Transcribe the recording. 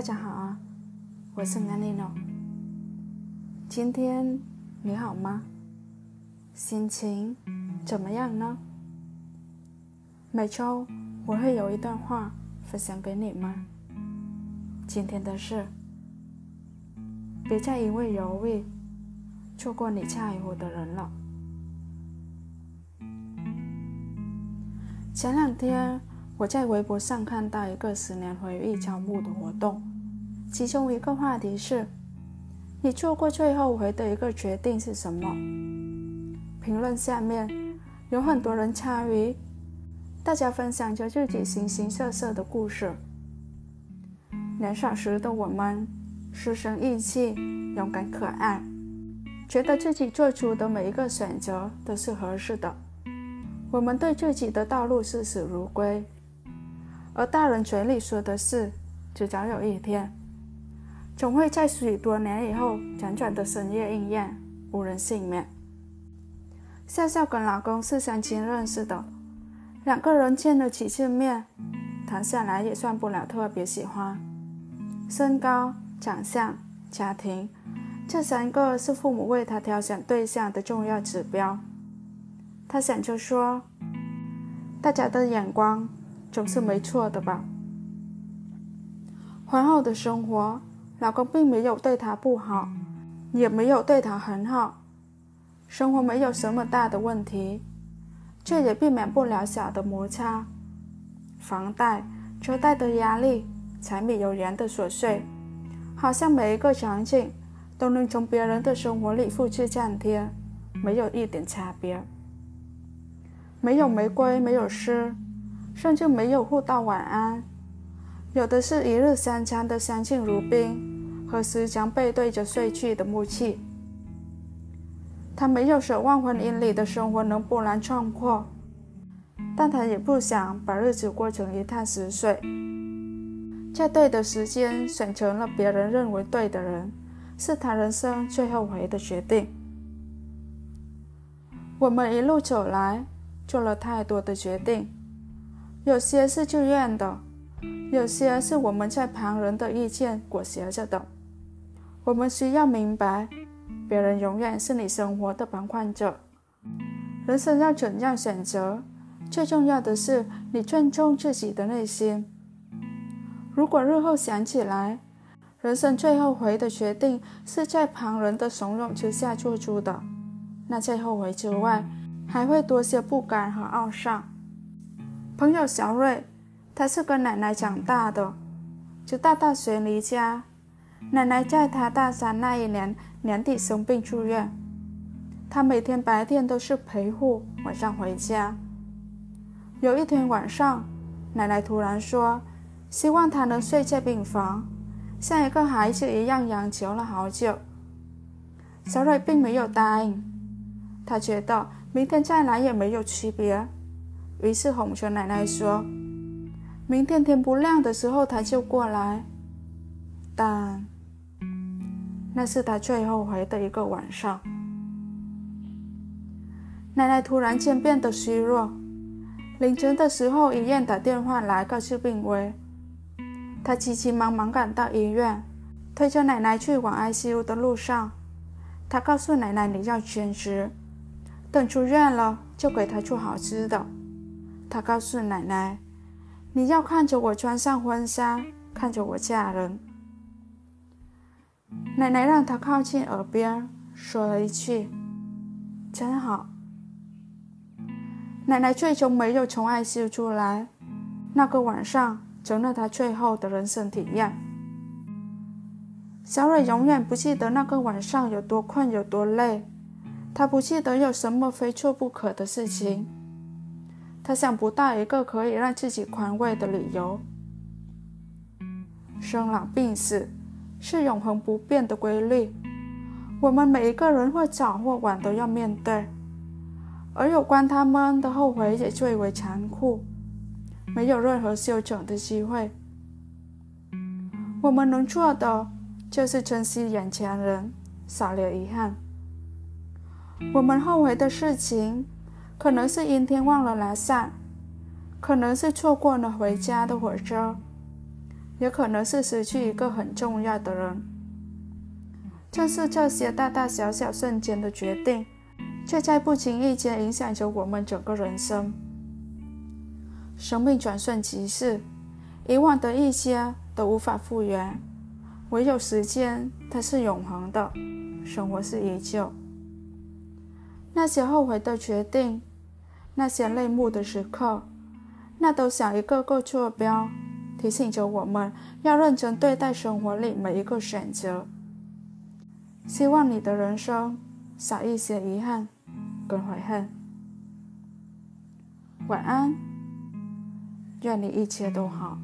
大家好啊，我是安妮诺。今天你好吗？心情怎么样呢？每周我会有一段话分享给你们。今天的事，别再因为犹豫错过你在乎的人了。前两天。我在微博上看到一个十年回忆招募的活动，其中一个话题是：你做过最后悔的一个决定是什么？评论下面有很多人参与，大家分享着自己形形色色的故事。年少时的我们，书生意气，勇敢可爱，觉得自己做出的每一个选择都是合适的。我们对自己的道路视死如归。而大人嘴里说的是，迟早有一天，总会在许多年以后辗转的深夜应验，无人幸免。笑笑跟老公是相亲认识的，两个人见了几次面，谈下来也算不了特别喜欢。身高、长相、家庭，这三个是父母为他挑选对象的重要指标。他想着说，大家的眼光。总是没错的吧？婚后的生活，老公并没有对她不好，也没有对她很好，生活没有什么大的问题，却也避免不了小的摩擦。房贷、车贷的压力，柴米油盐的琐碎，好像每一个场景都能从别人的生活里复制粘贴，没有一点差别。没有玫瑰，没有诗。甚至没有互道晚安，有的是一日三餐的相敬如宾和时常背对着睡去的默契。他没有奢望婚姻里的生活能波澜壮阔，但他也不想把日子过成一潭死水。在对的时间选择了别人认为对的人，是他人生最后悔的决定。我们一路走来，做了太多的决定。有些是自愿的，有些是我们在旁人的意见裹挟着的。我们需要明白，别人永远是你生活的旁观者。人生要怎样选择，最重要的是你尊重自己的内心。如果日后想起来，人生最后悔的决定是在旁人的怂恿之下做出的，那在后悔之外，还会多些不甘和懊丧。朋友小瑞，他是跟奶奶长大的，直到大学离家。奶奶在他大三那一年年底生病住院，他每天白天都是陪护，晚上回家。有一天晚上，奶奶突然说，希望他能睡在病房，像一个孩子一样央求了好久。小蕊并没有答应，他觉得明天再来也没有区别。于是哄着奶奶说：“明天天不亮的时候他就过来。”但那是他最后悔的一个晚上。奶奶突然间变得虚弱，凌晨的时候医院打电话来告知病危。他急急忙忙赶到医院，推着奶奶去往 ICU 的路上，他告诉奶奶：“你要坚持，等出院了就给他做好吃的。”他告诉奶奶：“你要看着我穿上婚纱，看着我嫁人。”奶奶让他靠近耳边，说了一句：“真好。”奶奶最终没有从 ICU 出来。那个晚上成了他最后的人生体验。小蕊永远不记得那个晚上有多困、有多累，她不记得有什么非做不可的事情。她想不到一个可以让自己宽慰的理由。生老病死是永恒不变的规律，我们每一个人或早或晚都要面对。而有关他们的后悔也最为残酷，没有任何修整的机会。我们能做的就是珍惜眼前人，少留遗憾。我们后悔的事情。可能是阴天忘了拿伞，可能是错过了回家的火车，也可能是失去一个很重要的人。正是这些大大小小瞬间的决定，却在不经意间影响着我们整个人生。生命转瞬即逝，以往的一些都无法复原，唯有时间，它是永恒的，生活是依旧。那些后悔的决定，那些泪目的时刻，那都像一个个坐标，提醒着我们要认真对待生活里每一个选择。希望你的人生少一些遗憾跟悔恨。晚安，愿你一切都好。